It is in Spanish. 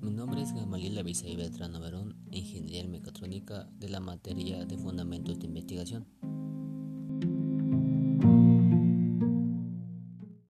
Mi nombre es Gamaliel Avisaí Beltrán Verón, Ingeniería en Mecatrónica de la materia de Fundamentos de Investigación.